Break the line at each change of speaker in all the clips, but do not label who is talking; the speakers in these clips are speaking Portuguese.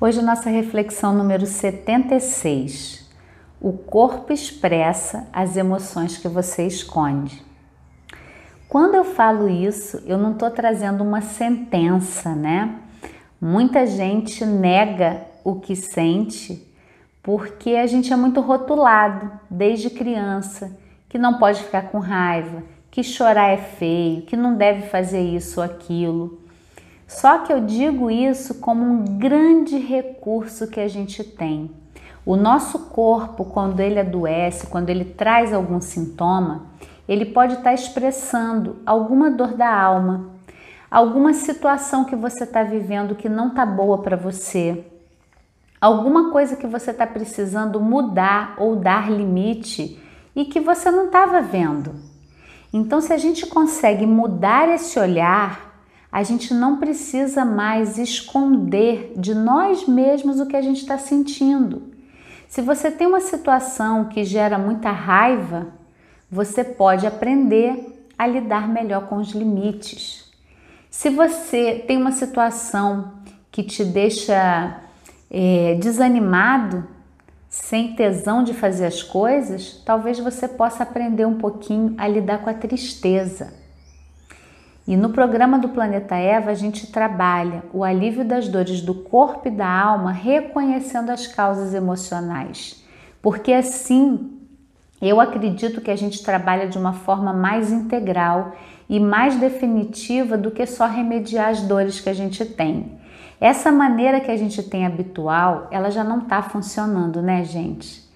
Hoje, nossa reflexão número 76. O corpo expressa as emoções que você esconde. Quando eu falo isso, eu não estou trazendo uma sentença, né? Muita gente nega o que sente porque a gente é muito rotulado desde criança, que não pode ficar com raiva, que chorar é feio, que não deve fazer isso ou aquilo. Só que eu digo isso como um grande recurso que a gente tem. O nosso corpo, quando ele adoece, quando ele traz algum sintoma, ele pode estar expressando alguma dor da alma, alguma situação que você está vivendo que não está boa para você, alguma coisa que você está precisando mudar ou dar limite e que você não estava vendo. Então, se a gente consegue mudar esse olhar, a gente não precisa mais esconder de nós mesmos o que a gente está sentindo. Se você tem uma situação que gera muita raiva, você pode aprender a lidar melhor com os limites. Se você tem uma situação que te deixa é, desanimado, sem tesão de fazer as coisas, talvez você possa aprender um pouquinho a lidar com a tristeza. E no programa do Planeta Eva, a gente trabalha o alívio das dores do corpo e da alma, reconhecendo as causas emocionais. Porque assim, eu acredito que a gente trabalha de uma forma mais integral e mais definitiva do que só remediar as dores que a gente tem. Essa maneira que a gente tem habitual, ela já não está funcionando, né, gente?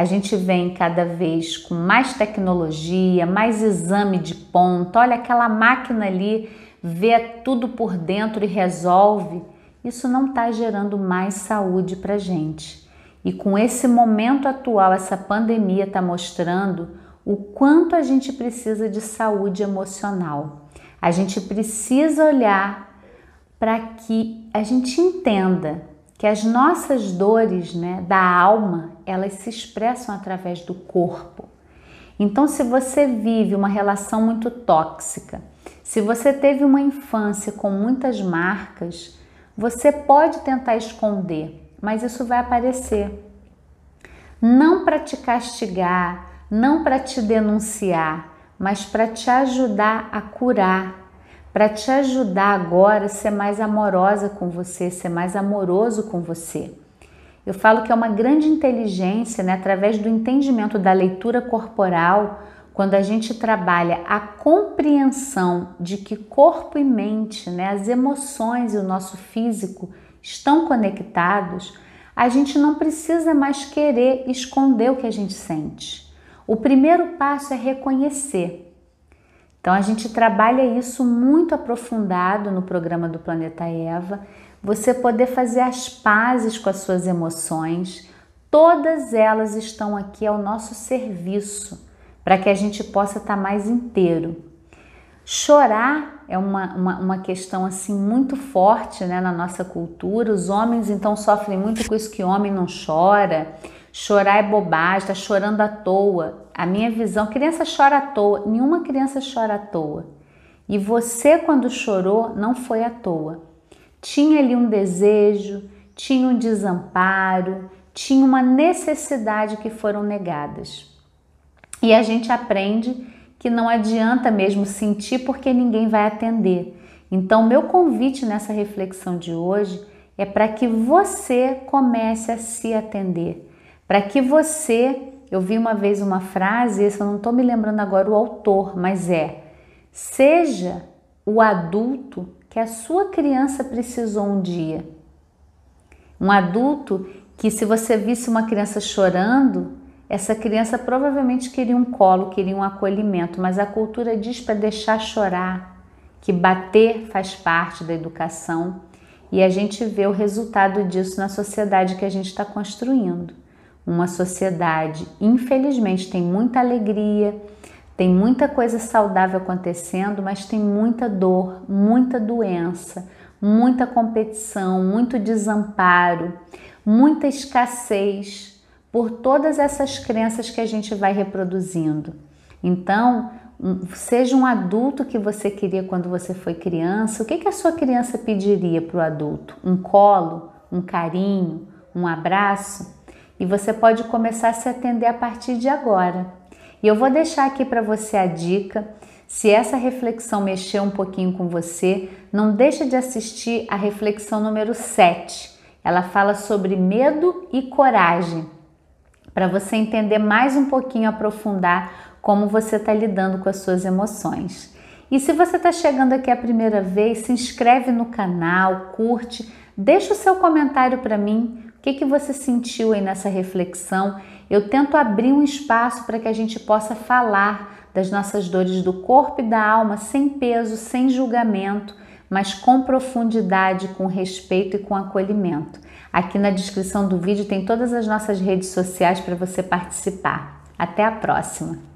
A gente vem cada vez com mais tecnologia, mais exame de ponta. Olha aquela máquina ali, vê tudo por dentro e resolve. Isso não está gerando mais saúde para gente. E com esse momento atual, essa pandemia está mostrando o quanto a gente precisa de saúde emocional. A gente precisa olhar para que a gente entenda que as nossas dores né, da alma elas se expressam através do corpo. Então, se você vive uma relação muito tóxica, se você teve uma infância com muitas marcas, você pode tentar esconder, mas isso vai aparecer. Não para te castigar, não para te denunciar, mas para te ajudar a curar, para te ajudar agora a ser mais amorosa com você, ser mais amoroso com você. Eu falo que é uma grande inteligência, né, através do entendimento da leitura corporal, quando a gente trabalha a compreensão de que corpo e mente, né, as emoções e o nosso físico estão conectados, a gente não precisa mais querer esconder o que a gente sente. O primeiro passo é reconhecer. Então a gente trabalha isso muito aprofundado no programa do Planeta Eva. Você poder fazer as pazes com as suas emoções, todas elas estão aqui ao nosso serviço para que a gente possa estar mais inteiro. Chorar é uma, uma, uma, questão assim muito forte né, na nossa cultura. Os homens então sofrem muito com isso que homem não chora. Chorar é bobagem, está chorando à toa. A minha visão, criança chora à toa, nenhuma criança chora à toa. E você, quando chorou, não foi à toa. Tinha ali um desejo, tinha um desamparo, tinha uma necessidade que foram negadas. E a gente aprende que não adianta mesmo sentir porque ninguém vai atender. Então, meu convite nessa reflexão de hoje é para que você comece a se atender para que você, eu vi uma vez uma frase, essa eu não estou me lembrando agora o autor, mas é: seja o adulto que a sua criança precisou um dia. Um adulto que, se você visse uma criança chorando, essa criança provavelmente queria um colo, queria um acolhimento, mas a cultura diz para deixar chorar, que bater faz parte da educação e a gente vê o resultado disso na sociedade que a gente está construindo uma sociedade, infelizmente, tem muita alegria, tem muita coisa saudável acontecendo, mas tem muita dor, muita doença, muita competição, muito desamparo, muita escassez por todas essas crenças que a gente vai reproduzindo. Então, seja um adulto que você queria quando você foi criança, o que, que a sua criança pediria para o adulto? Um colo? um carinho, um abraço e você pode começar a se atender a partir de agora. E eu vou deixar aqui para você a dica. Se essa reflexão mexeu um pouquinho com você, não deixa de assistir a reflexão número 7. Ela fala sobre medo e coragem, para você entender mais um pouquinho, aprofundar como você está lidando com as suas emoções. E se você está chegando aqui a primeira vez, se inscreve no canal, curte, deixa o seu comentário para mim. O que, que você sentiu aí nessa reflexão? Eu tento abrir um espaço para que a gente possa falar das nossas dores do corpo e da alma sem peso, sem julgamento, mas com profundidade, com respeito e com acolhimento. Aqui na descrição do vídeo tem todas as nossas redes sociais para você participar. Até a próxima!